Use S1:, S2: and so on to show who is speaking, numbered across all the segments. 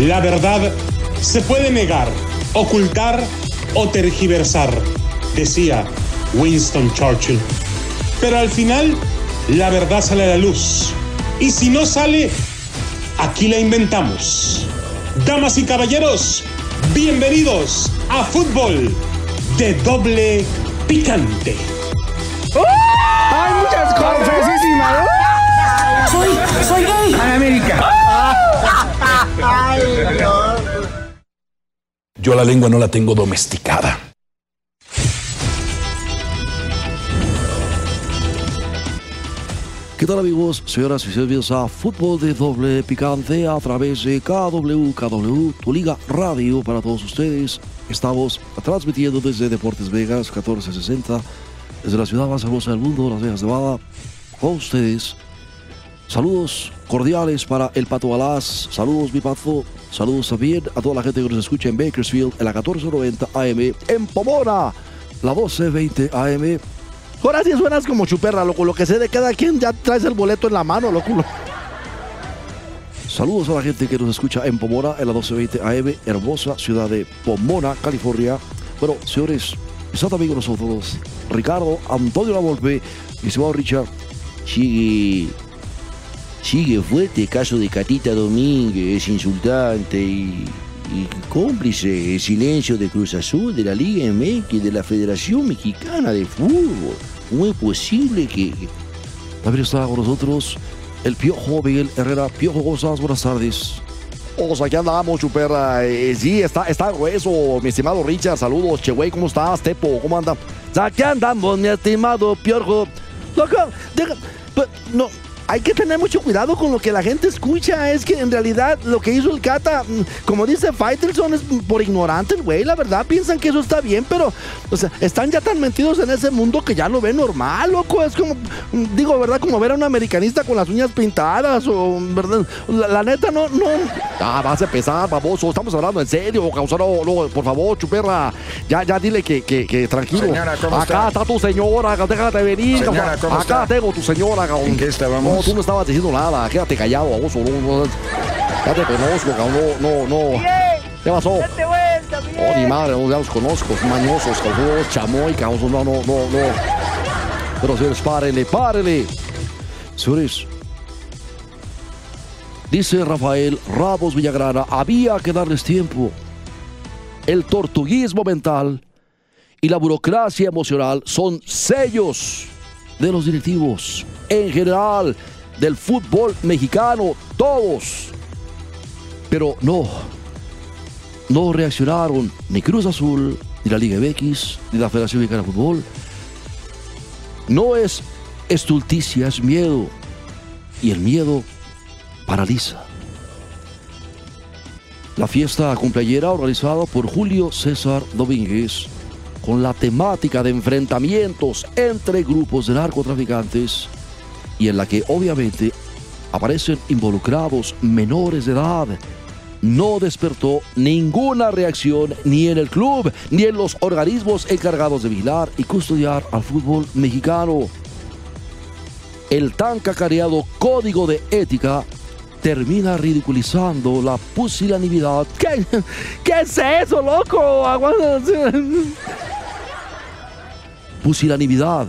S1: La verdad se puede negar, ocultar o tergiversar, decía Winston Churchill. Pero al final, la verdad sale a la luz. Y si no sale, aquí la inventamos. Damas y caballeros, bienvenidos a Fútbol de Doble Picante.
S2: ¡Hay muchas cosas!
S3: Soy, soy gay.
S2: ¡A América!
S4: Yo la lengua no la tengo domesticada.
S5: ¿Qué tal amigos, señoras y señores? A Fútbol de Doble Picante a través de KW, KW, tu liga radio para todos ustedes. Estamos transmitiendo desde Deportes Vegas 1460, desde la ciudad más hermosa del mundo, Las Vegas, Nevada, con ustedes. Saludos cordiales para el Pato Alas, saludos mi Pato, saludos también a toda la gente que nos escucha en Bakersfield, en la 1490 AM, en Pomona, la 1220 AM,
S6: Ahora sí suenas como chuperra, loco. Lo que sé de cada quien ya traes el boleto en la mano, loco.
S5: Saludos a la gente que nos escucha en Pomona, en la 1220 AM, hermosa ciudad de Pomona, California. Bueno, señores, está también con nosotros Ricardo Antonio Lavolpe, mi estimado Richard.
S7: Sigue, sigue fuerte el caso de Catita Domínguez, insultante y, y cómplice el silencio de Cruz Azul, de la Liga MX, de la Federación Mexicana de Fútbol. ¿Cómo es posible que...
S5: También está con nosotros el Piojo Miguel Herrera. Piojo González, buenas tardes.
S6: O sea, aquí andamos, chuperra. Eh, sí, está, está grueso, mi estimado Richard. Saludos, che, güey. ¿Cómo estás, Tepo? ¿Cómo anda? Aquí andamos, mi estimado Piorjo. Loco, deja, pues, no, hay que tener mucho cuidado con lo que la gente escucha. Es que en realidad lo que hizo el Cata, mm, como dice Faitelson, es por ignorante el güey. La verdad, piensan que eso está bien, pero, o sea, están ya tan metidos en ese mundo que ya lo ven normal, loco. Es como, mm, digo, ¿verdad? Como ver a un americanista con las uñas pintadas, o, ¿verdad? La, la neta, no, no. Ah, vas a empezar, baboso. Estamos hablando en serio, causaro, no, por favor, chuperra. Ya, ya dile que, que, que tranquilo.
S2: Señora, ¿cómo
S6: Acá
S2: está?
S6: está tu señora, déjate venir.
S2: Señora. ¿cómo
S6: Acá
S2: está?
S6: tengo tu señora, cabrón.
S2: ¿En qué estábamos?
S6: No, tú no estabas diciendo nada. Quédate callado, baboso. No, no, ya te conozco, cabrón. No, no, no. ¿Qué pasó? Oh, ni madre, no, ya los conozco. Mañosos, cabrón. Chamoy, cabrón. No, no, no, no. Pero señores, párele, párele.
S5: Señores, dice Rafael Ramos Villagrana, había que darles tiempo. El tortuguismo mental y la burocracia emocional son sellos de los directivos, en general, del fútbol mexicano, todos. Pero no, no reaccionaron ni Cruz Azul, ni la Liga MX, ni la Federación Mexicana de Fútbol. No es estulticia, es miedo. Y el miedo paraliza. La fiesta cumpleañera organizada por Julio César Domínguez con la temática de enfrentamientos entre grupos de narcotraficantes y en la que obviamente aparecen involucrados menores de edad. No despertó ninguna reacción ni en el club ni en los organismos encargados de vigilar y custodiar al fútbol mexicano el tan cacareado código de ética termina ridiculizando la pusilanimidad.
S6: ¿Qué, qué es eso, loco? Aguanta.
S5: Pusilanimidad.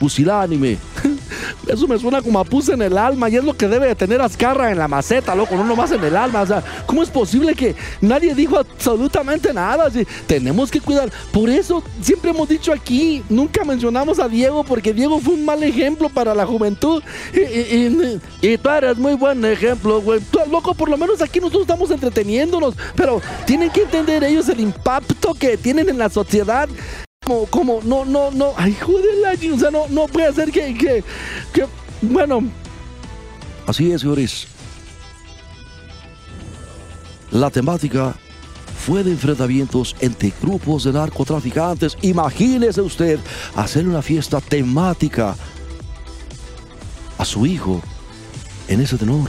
S5: Pusilánime.
S6: Eso me suena como a pus en el alma y es lo que debe de tener Azcarra en la maceta, loco, no nomás en el alma. O sea, ¿cómo es posible que nadie dijo absolutamente nada? Sí, tenemos que cuidar. Por eso siempre hemos dicho aquí, nunca mencionamos a Diego porque Diego fue un mal ejemplo para la juventud. Y, y- y- y tú eres muy buen ejemplo, güey. Loco, por lo menos aquí nosotros estamos entreteniéndonos, pero tienen que entender ellos el impacto que tienen en la sociedad como, como, no, no, no, ay, joder, o sea, no, no puede ser que, que, que, bueno,
S5: Así es, señores. La temática fue de enfrentamientos entre grupos de narcotraficantes. Imagínese usted hacer una fiesta temática a su hijo en ese tenor.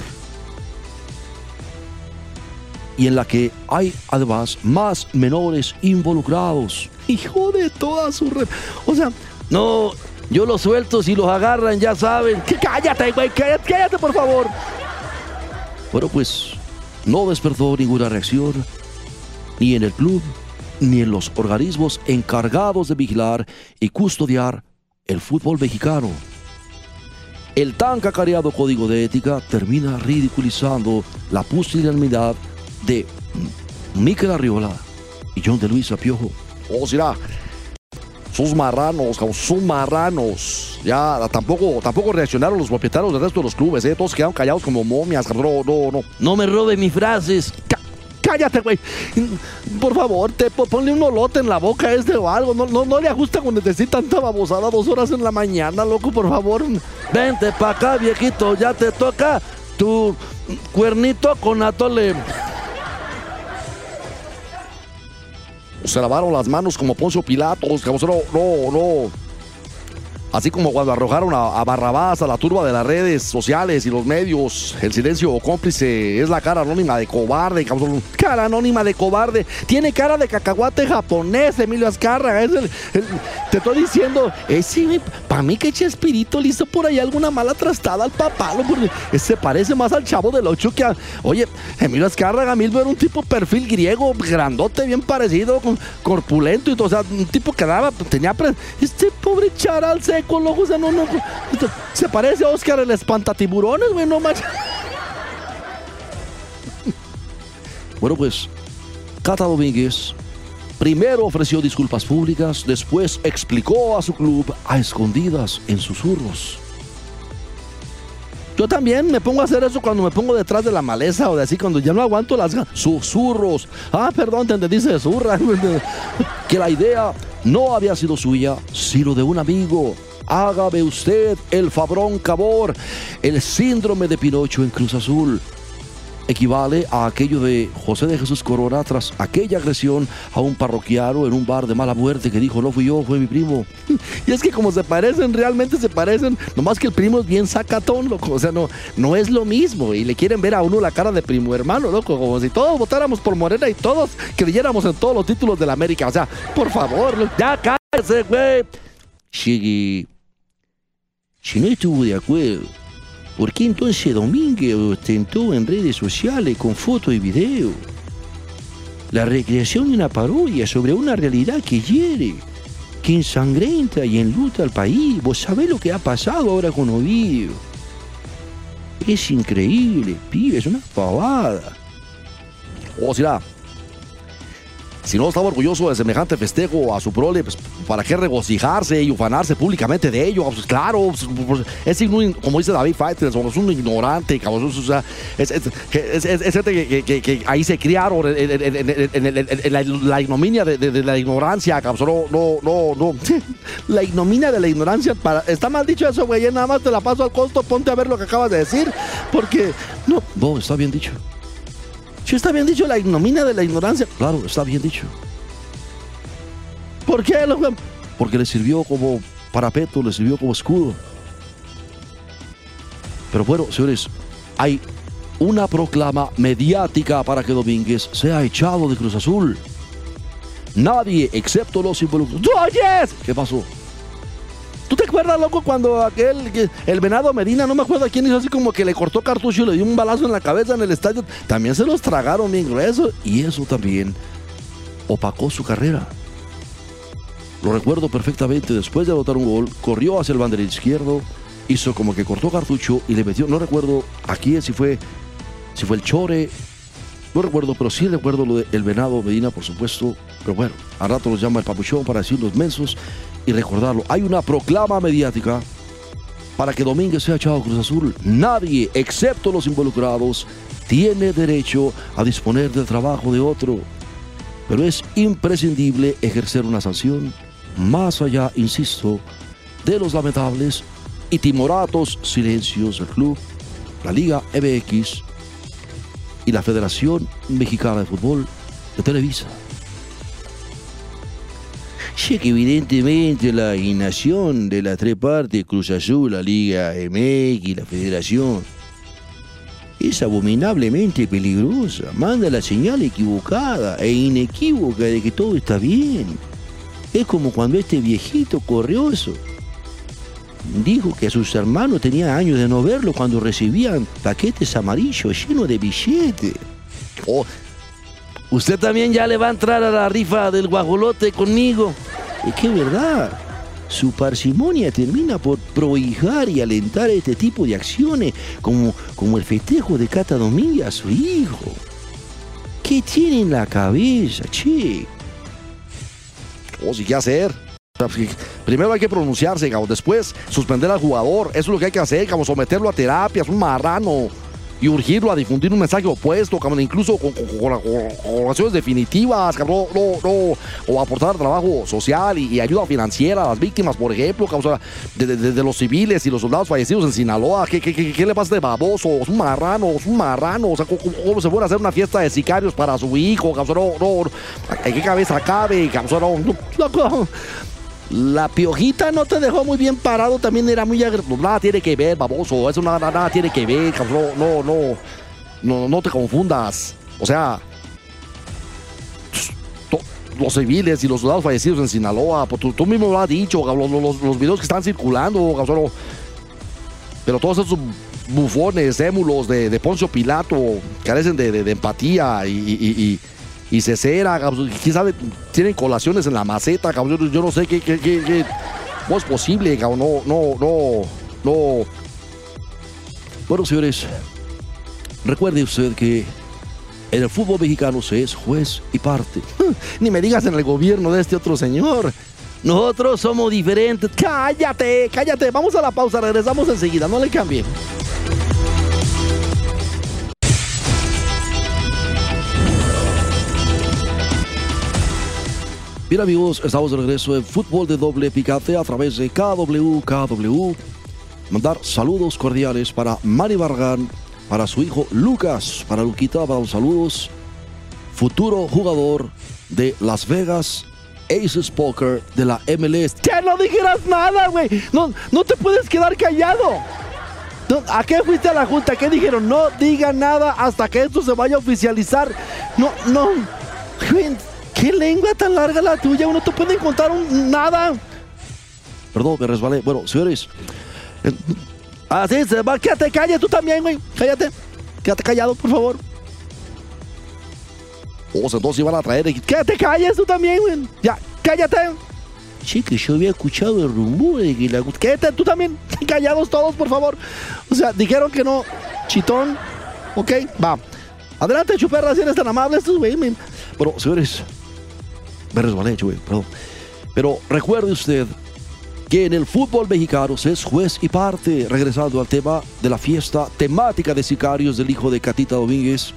S5: Y en la que hay además más menores involucrados.
S6: Hijo de toda su re... O sea, no, yo los suelto si los agarran, ya saben. Que cállate, güey, cállate, cállate, por favor.
S5: Bueno, pues
S8: no despertó ninguna reacción, ni en el club, ni en los organismos encargados de vigilar y custodiar el fútbol mexicano. El tan cacareado código de ética termina ridiculizando la pusilanimidad de Miquel Arriola y John de Luis Apiojo.
S5: O sea, sus marranos, sus marranos. Ya tampoco, tampoco reaccionaron los propietarios del resto de los clubes, ¿eh? Todos quedaron callados como momias, cabrón. No, no.
S8: No me robe mis frases.
S5: Cá- Cállate, güey. Por favor, te po- ponle un olote en la boca a este o algo. No, no, no le ajusta cuando decir tanta babosada dos horas en la mañana, loco, por favor.
S8: Vente pa' acá, viejito, ya te toca tu cuernito con atole.
S5: Se lavaron las manos como Poncio Pilatos. No, no, no. Así como cuando arrojaron a, a Barrabás a la turba de las redes sociales y los medios, el silencio cómplice es la cara anónima de cobarde. Cara anónima de cobarde. Tiene cara de cacahuate japonés, Emilio Azcárraga. Es el, te estoy diciendo, ese, para mí que Chespirito le hizo por ahí alguna mala trastada al papalo, porque se parece más al chavo del ocho que. Oye, Emilio Azcárraga Milbo era un tipo perfil griego, grandote, bien parecido, corpulento y todo. O sea, un tipo que daba, tenía. este pobre charal sea, no, no. Se parece a Oscar el espantatiburones, güey, no manches.
S8: Bueno, pues, Cata Domínguez primero ofreció disculpas públicas, después explicó a su club a escondidas en susurros.
S5: Yo también me pongo a hacer eso cuando me pongo detrás de la maleza o de así, cuando ya no aguanto las. Susurros. Ah, perdón, te entendí, se zurra.
S8: que la idea no había sido suya, sino de un amigo. Hágame usted el fabrón cabor, el síndrome de Pinocho en Cruz Azul. Equivale a aquello de José de Jesús Corona tras aquella agresión a un parroquiano en un bar de mala muerte que dijo, no fui yo, fue mi primo.
S5: Y es que como se parecen, realmente se parecen. Nomás que el primo es bien sacatón, loco. O sea, no, no es lo mismo. Y le quieren ver a uno la cara de primo hermano, loco. Como si todos votáramos por Morena y todos creyéramos en todos los títulos de la América. O sea, por favor.
S8: Ya cállese, güey.
S9: Llegue. Si no estuvo de acuerdo, ¿por qué entonces Domínguez ostentó en redes sociales con foto y video? La recreación de una parodia sobre una realidad que hiere, que ensangrenta y enluta al país. Vos sabés lo que ha pasado ahora con Ovidio. Es increíble, pibe, es una pavada.
S5: O sea, si no estaba orgulloso de semejante festejo a su prole, pues para qué regocijarse y ufanarse públicamente de ello. Pues, claro, pues, pues, es como dice David Fighters, es un ignorante, cabrón. O sea, es, es, que, ahí se criaron en, la, ignominia de, la ignorancia, cabrón. No, no, no. La ignominia de la ignorancia. Está mal dicho eso, güey. Nada más te la paso al costo. Ponte a ver lo que acabas de decir. Porque, no,
S8: No, está bien dicho.
S5: si está bien dicho, la ignominia de la ignorancia.
S8: Claro, está bien dicho.
S5: ¿Por qué,
S8: porque le sirvió como parapeto, le sirvió como escudo. Pero bueno, señores, hay una proclama mediática para que Domínguez sea echado de Cruz Azul. Nadie, excepto los involucrados.
S5: ¡Tú oyes!
S8: ¿Qué pasó?
S5: ¿Tú te acuerdas, loco, cuando aquel, que- el venado Medina, no me acuerdo quién hizo así como que le cortó cartucho y le dio un balazo en la cabeza en el estadio? También se los tragaron bien grueso.
S8: Y eso también opacó su carrera. Lo recuerdo perfectamente, después de anotar un gol, corrió hacia el banderín izquierdo, hizo como que cortó cartucho y le metió, no recuerdo a quién, si fue, si fue el Chore, no recuerdo, pero sí recuerdo lo del Venado Medina, por supuesto, pero bueno, a rato los llama el papuchón para decir los mensos y recordarlo. Hay una proclama mediática para que Domínguez sea echado a Cruz Azul. Nadie, excepto los involucrados, tiene derecho a disponer del trabajo de otro. Pero es imprescindible ejercer una sanción más allá, insisto, de los lamentables y timoratos silencios del club, la Liga MX y la Federación Mexicana de Fútbol de Televisa.
S9: Ya que evidentemente la inacción de las tres partes, Cruz Azul, la Liga MX la Federación, es abominablemente peligrosa. Manda la señal equivocada e inequívoca de que todo está bien. Es como cuando este viejito corrioso dijo que a sus hermanos tenía años de no verlo cuando recibían paquetes amarillos llenos de billetes.
S6: Oh, usted también ya le va a entrar a la rifa del guajolote conmigo.
S7: Es que verdad, su parsimonia termina por prohijar y alentar este tipo de acciones, como, como el festejo de Cata Domínguez a su hijo. ¿Qué tiene en la cabeza, che?
S6: Oh, sí, ¿qué hacer? O Primero hay que pronunciarse, cabrón. Después suspender al jugador. Eso es lo que hay que hacer, cabrón. Someterlo a terapias, un marrano. Y urgirlo a difundir un mensaje opuesto, cabrón. Incluso con, con, definitivas, cabrón. No, no. O aportar trabajo social y, ayuda financiera a las víctimas, por ejemplo, cabrón. De, de- los civiles y los soldados fallecidos en Sinaloa. ¿Qué, qué, qué- le pasa de baboso? Es un marrano, es un marrano. O ¿cómo, cómo se puede hacer una fiesta de sicarios para su hijo, cabrón? No, no. no. ¿En qué cabeza cabe, cabrón? No,
S7: Loco, la piojita no te dejó muy bien parado, también era muy
S6: No, nada tiene que ver, baboso. Eso nada, nada, tiene que ver. No, no, no, no te confundas. O sea, los civiles y los soldados fallecidos en Sinaloa, pues tú, tú mismo lo has dicho. Los, los- los videos que están circulando, cabrón. Pero todos esos bufones, émulos de, de Poncio Pilato carecen de, de- empatía y- y cesera, cabrón. quién sabe, tienen colaciones en la maceta, cabrón. Yo, no sé qué, qué, qué- qué- ¿Cómo es posible, cabrón? No, no, no, no.
S5: Bueno, señores, recuerde usted que en el fútbol mexicano se es juez y parte.
S7: Ni me digas en el gobierno de este otro señor. Nosotros somos diferentes. Cállate, cállate. Vamos a la pausa, regresamos enseguida. No le cambie.
S5: Bien amigos, estamos de regreso en Fútbol de Doble Picante a través de KW, KW. Mandar saludos cordiales para Manny Barragán, para su hijo Lucas, para Luquita, para los saludos. Futuro jugador de Las Vegas Aces Poker de la MLS.
S7: Ya no dijeras nada, güey. No, no te puedes quedar callado. ¿A qué fuiste a la junta? ¿Qué dijeron? No diga nada hasta que esto se vaya a oficializar. No, no. ¿Qué lengua tan larga la tuya? No te pueden contar un- nada.
S5: Perdón, me resbalé. Bueno, señores, eh,
S7: Así se va. Quédate, cállate tú también, güey. Cállate. Quédate callado, por favor.
S6: O sea, entonces iban a traer.
S7: Quédate, calles tú también, güey. Ya, cállate. Sí, que yo había escuchado el rumor de que la... Quédate tú también. Callados todos, por favor. O sea, dijeron que no. Chitón. Ok, va. Adelante, chuperra, si eres tan amable. Estos, güey,
S5: Bueno, señores, me resbalé, güey, perdón. Pero recuerde usted que en el fútbol mexicano se es juez y parte. Regresando al tema de la fiesta temática de sicarios del hijo de Catita Domínguez.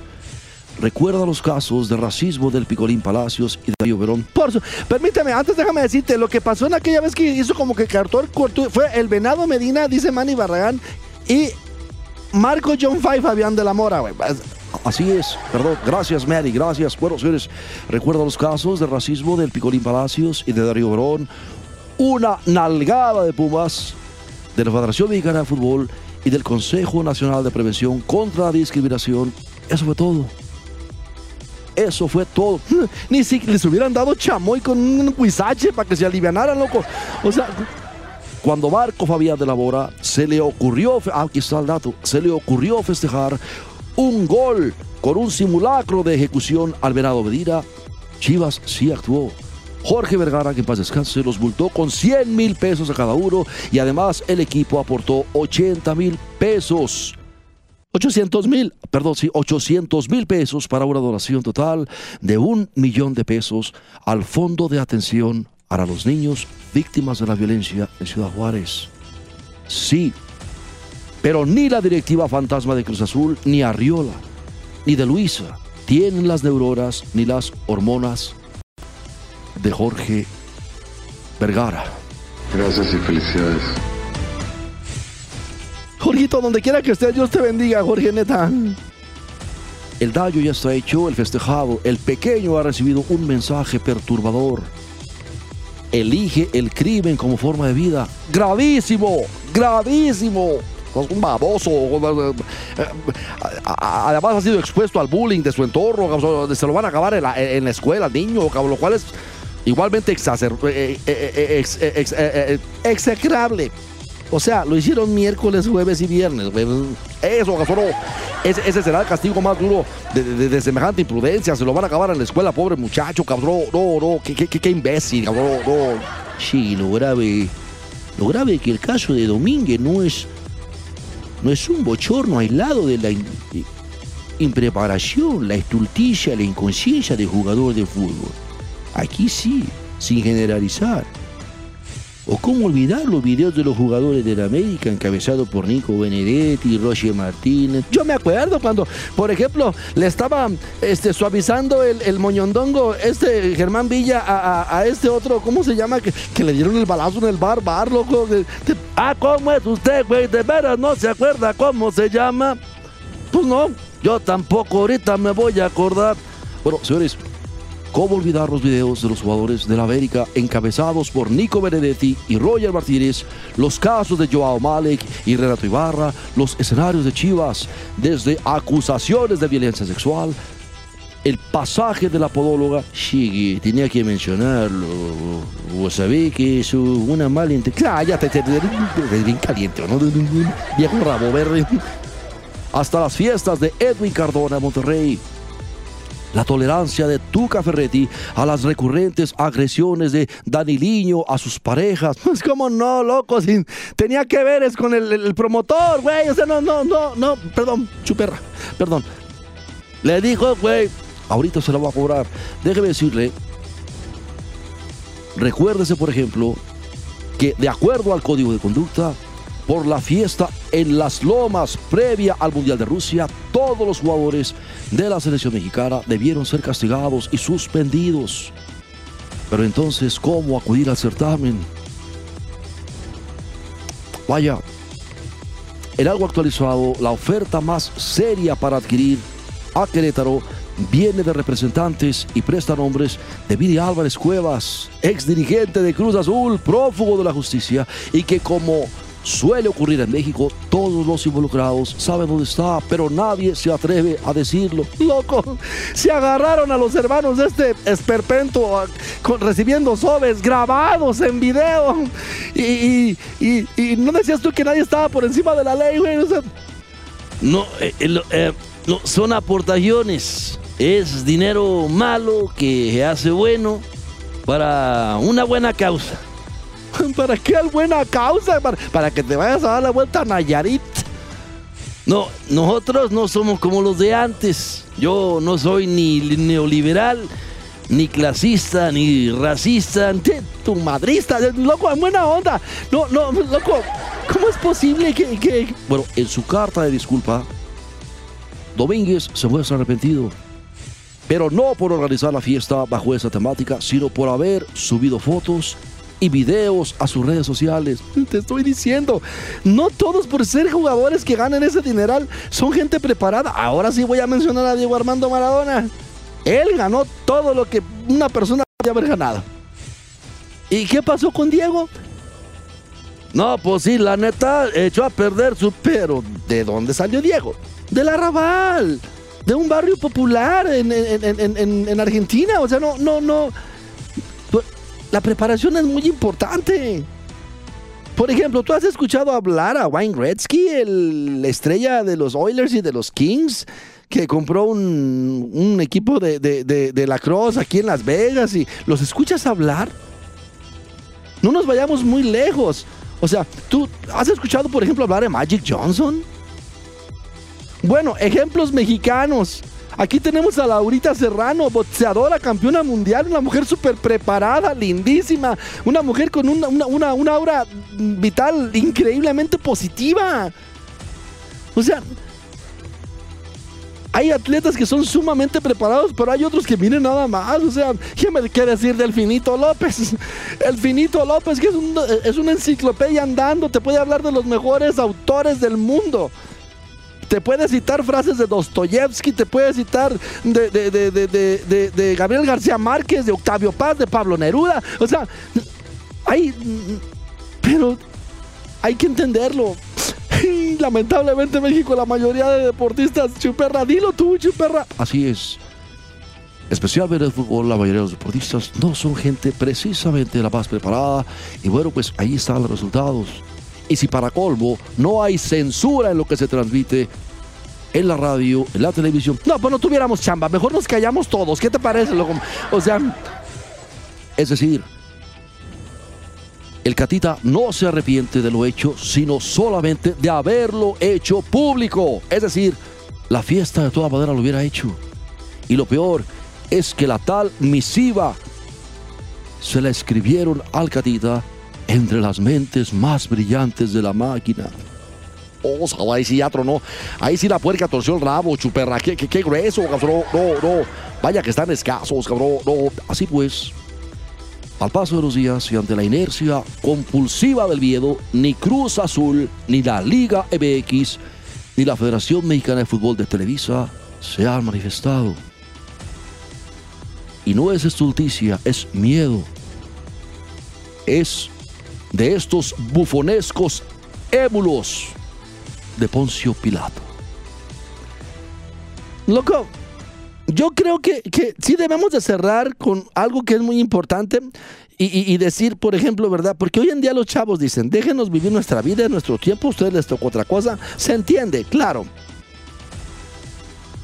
S5: Recuerda los casos de racismo del Picolín Palacios y de Darío Verón.
S7: Por su- permíteme, antes déjame decirte, lo que pasó en aquella vez que hizo como que el cuarto fue el Venado Medina, dice Manny Barragán, y Marco John Five Fabián de la Mora, güey.
S5: Así es, perdón, gracias Mary, gracias. Bueno, señores, recuerda los casos de racismo del Picolín Palacios y de Darío Verón. Una nalgada de Pumas de la Federación Mexicana de Fútbol y del Consejo Nacional de Prevención contra la Discriminación. Eso fue todo. Eso fue todo.
S7: Ni si les hubieran dado chamoy con un huizache para que se alivianaran, loco. O sea,
S5: Cuando Marco Fabián de la Mora se le ocurrió, ah, aquí está el dato, se le ocurrió festejar un gol con un simulacro de ejecución al Venado Medina, Chivas sí actuó. Jorge Vergara, que en paz descanse, los multó con 100 mil pesos a cada uno y además el equipo aportó 80 mil pesos. 800 mil, perdón, sí, 800 mil pesos para una donación total de un millón de pesos al Fondo de Atención para los Niños Víctimas de la Violencia en Ciudad Juárez. Sí, pero ni la directiva fantasma de Cruz Azul, ni Arriola, ni de Luisa tienen las neuronas ni las hormonas de Jorge Vergara.
S10: Gracias y felicidades.
S7: Jorgito, donde quiera que estés, Dios te bendiga, Jorge, neta.
S5: El daño ya está hecho, el festejado, el pequeño ha recibido un mensaje perturbador. Elige el crimen como forma de vida.
S6: Gravísimo, gravísimo. Es un baboso. Además ha sido expuesto al bullying de su entorno. Se lo van a acabar en la, escuela, niño, lo cual es igualmente eh, eh, eh, eh, eh, eh, execrable.
S7: O sea, lo hicieron miércoles, jueves y viernes.
S6: Eso, cabrón.
S5: Ese, será el castigo más duro de, semejante imprudencia. Se lo van a acabar en la escuela, pobre muchacho, cabrón. No, no, qué- qué imbécil, cabrón. No.
S11: Sí, lo grave. Lo grave es que el caso de Domínguez no es. No es un bochorno aislado de la in- impreparación, la estulticia, la inconsciencia del jugador de fútbol. Aquí sí, sin generalizar. O cómo olvidar los videos de los jugadores del América encabezados por Nico Benedetti, Roger Martínez.
S5: Yo me acuerdo cuando, por ejemplo, le estaba este, suavizando el, el moñondongo este Germán Villa a, a- este otro, ¿cómo se llama? Que, que le dieron el balazo en el bar, bar, loco. Ah, ¿cómo es usted, güey? De veras no se acuerda cómo se llama. Pues no, yo tampoco ahorita me voy a acordar.
S12: Bueno, señores, ¿cómo olvidar los videos de los jugadores del América encabezados por Nico Benedetti y Roger Martínez, los casos de Joao Malek y Renato Ibarra, los escenarios de Chivas, desde acusaciones de violencia sexual, el pasaje de la podóloga,
S11: que tenía que mencionarlo. Vos sabés que es una mala intención.
S5: Bien caliente. Viejo rabo verde.
S12: hasta las fiestas de Edwin Cardona Monterrey. La tolerancia de Tuca Ferretti a las recurrentes agresiones de Daniliño a sus parejas.
S5: Pues cómo no, loco, tenía que ver es con el, el promotor, güey. O sea, no, no, no, no, perdón, chuperra, perdón.
S12: Le dijo, güey, ahorita se la va a cobrar. Déjeme decirle, recuérdese, por ejemplo, que de acuerdo al código de conducta, por la fiesta en las lomas previa al Mundial de Rusia, todos los jugadores de la selección mexicana debieron ser castigados y suspendidos. Pero entonces, ¿cómo acudir al certamen? Vaya, en algo actualizado, la oferta más seria para adquirir a Querétaro viene de representantes y prestanombres de Viri Álvarez Cuevas, ex dirigente de Cruz Azul, prófugo de la justicia, y que como suele ocurrir en México, todos los involucrados saben dónde está, pero nadie se atreve a decirlo.
S5: Loco, se agarraron a los hermanos de este esperpento a- con- recibiendo sobes grabados en video. Y, no decías tú que nadie estaba por encima de la ley, güey.
S11: Eh, eh, eh, no, son aportaciones. Es dinero malo que hace bueno para una buena causa.
S5: ¿para qué al buena causa? Para, para que te vayas a dar la vuelta a Nayarit.
S11: No, nosotros no somos como los de antes. Yo no soy ni neoliberal, ni clasista, ni racista.
S5: Che, Tu madrista, loco, en buena onda. No, no, loco, ¿cómo es posible que, que-
S12: Bueno, en su carta de disculpa, Domínguez se muestra arrepentido, pero no por organizar la fiesta bajo esa temática, sino por haber subido fotos y videos a sus redes sociales.
S5: Te estoy diciendo, no todos por ser jugadores que ganan ese dineral son gente preparada. Ahora sí voy a mencionar a Diego Armando Maradona. Él ganó todo lo que una persona podía haber ganado. ¿Y qué pasó con Diego?
S11: No, pues sí, la neta echó a perder su...
S5: Pero, ¿de dónde salió Diego? Del Arrabal, de un barrio popular en, en- en- en- en Argentina. O sea, no, no, no. La preparación es muy importante. Por ejemplo, ¿tú has escuchado hablar a Wayne Gretzky, el- la estrella de los Oilers y de los Kings, que compró un, un equipo de, de, de, de lacrosse aquí en Las Vegas y los escuchas hablar? No nos vayamos muy lejos. O sea, ¿tú has escuchado, por ejemplo, hablar de Magic Johnson? Bueno, ejemplos mexicanos. Aquí tenemos a Laurita Serrano, boxeadora, campeona mundial, una mujer súper preparada, lindísima, una mujer con una, una, una, aura vital increíblemente positiva. O sea, hay atletas que son sumamente preparados, pero hay otros que miren nada más. O sea, ¿qué me quiere decir del Finito López? El Finito López, que es, un- es una enciclopedia andando, te puede hablar de los mejores autores del mundo. Te puede citar frases de Dostoyevsky, te puede citar de, Gabriel García Márquez, de Octavio Paz, de Pablo Neruda. O sea, hay. Pero hay que entenderlo. Lamentablemente México, la mayoría de deportistas, chuperra, dilo tú, chuperra.
S12: Así es. Especialmente en el fútbol, la mayoría de los deportistas no son gente precisamente la más preparada. Y bueno, pues ahí están los resultados. Y si para colmo no hay censura en lo que se transmite,
S5: en la radio, en la televisión. No, pues no tuviéramos chamba, mejor nos callamos todos. ¿Qué te parece? O sea, es decir, el Catita no se arrepiente de lo hecho, sino solamente de haberlo hecho público. Es decir, la fiesta de toda manera lo hubiera hecho. Y lo peor es que la tal misiva se la escribieron al Catita entre las mentes más brillantes de la máquina. Oh, ahí sí ya tronó. Ahí sí la puerca torció el rabo, chuperra. Qué grueso, cabrón. No, no. Vaya que están escasos, cabrón. No. Así pues, al paso de los días y ante la inercia compulsiva del Viedo, ni Cruz Azul, ni la Liga MX, ni la Federación Mexicana de Fútbol de Televisa se han manifestado. Y no es estulticia, es miedo. Es de estos bufonescos émulos de Poncio Pilato. Loco, yo creo que, que sí debemos de cerrar con algo que es muy importante y, decir, por ejemplo, ¿verdad? Porque hoy en día los chavos dicen, déjenos vivir nuestra vida, nuestro tiempo, a ustedes les tocó otra cosa. Se entiende, claro.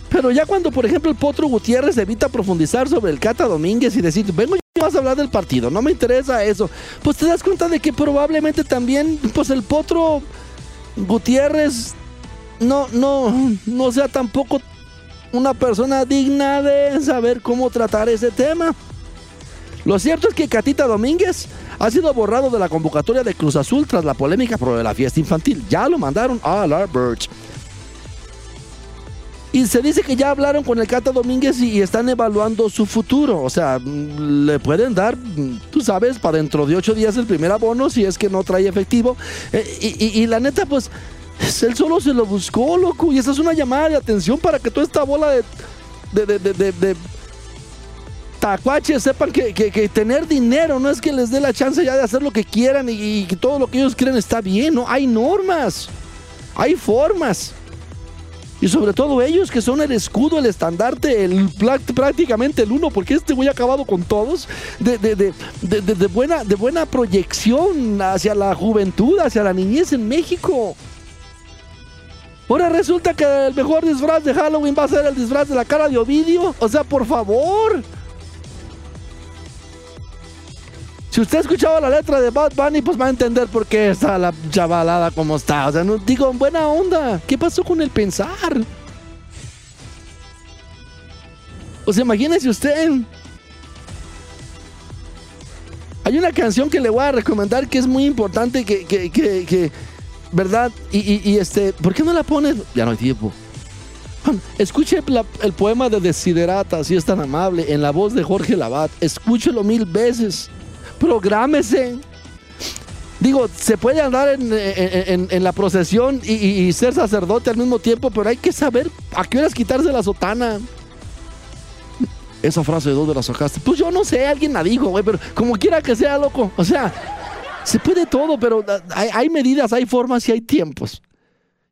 S5: Pero ya cuando, por ejemplo, el Potro Gutiérrez evita profundizar sobre el Cata Domínguez y decir, vengo vas a hablar del partido, no me interesa eso, pues te das cuenta de que probablemente también, pues el Potro Gutiérrez no, no, no sea tampoco una persona digna de saber cómo tratar ese tema. Lo cierto es que Catita Domínguez ha sido borrado de la convocatoria de Cruz Azul tras la polémica por la fiesta infantil. Ya lo mandaron a la Birch. Y se dice que ya hablaron con el Cata Domínguez y, están evaluando su futuro. O sea, mm, le pueden dar, mm, tú sabes, para dentro de ocho días el primer abono si es que no trae efectivo. Eh, y, y- la neta, pues, él solo se lo buscó, loco. Y esa es una llamada de atención para que toda esta bola de, de, de, de- de- tacuaches sepan que, que- tener dinero no es que les dé la chance ya de hacer lo que quieran y, y todo lo que ellos quieren está bien, ¿no? Hay normas, hay formas. Y sobre todo ellos que son el escudo, el estandarte, el prácticamente el uno, porque este güey ha acabado con todos, de- de- de- de buena, de buena proyección hacia la juventud, hacia la niñez en México. Ahora resulta que el mejor disfraz de Halloween va a ser el disfraz de la cara de Ovidio. O sea, por favor. Si usted ha escuchado la letra de Bad Bunny, pues va a entender por qué está la chavalada como está. O sea, no digo, en buena onda. ¿Qué pasó con el pensar? O sea, imagínese usted. Hay una canción que le voy a recomendar que es muy importante, que, que, que, que, ¿verdad? Y, este, ¿por qué no la pones? Ya no hay tiempo. Escuche el poema de Desiderata, si es tan amable, en la voz de Jorge Labat. Escúchelo mil veces. Prográmese. Digo, se puede andar en, la procesión y, ser sacerdote al mismo tiempo, pero hay que saber a qué horas quitarse la sotana. Esa frase de dónde la sacaste. Pues yo no sé, alguien la dijo, güey, pero como quiera que sea, loco. O sea, se puede todo, pero hay, medidas, hay formas y hay tiempos.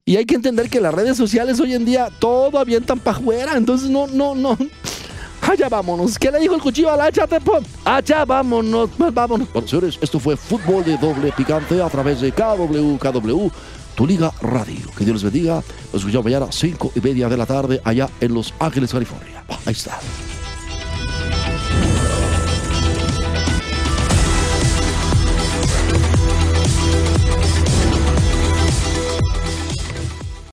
S5: Y hay que entender que las redes sociales hoy en día todo avientan para afuera. Entonces, no, no, no. Allá vámonos. ¿Qué le dijo el cuchillo al hacha, Tepo? Allá vámonos, pues vámonos. Bueno, señores, esto fue Fútbol de Doble Picante a través de KW, KW, tu liga radio. Que Dios les bendiga. Nos escuchamos mañana a 5 y media de la tarde allá en Los Ángeles, California. Ahí está.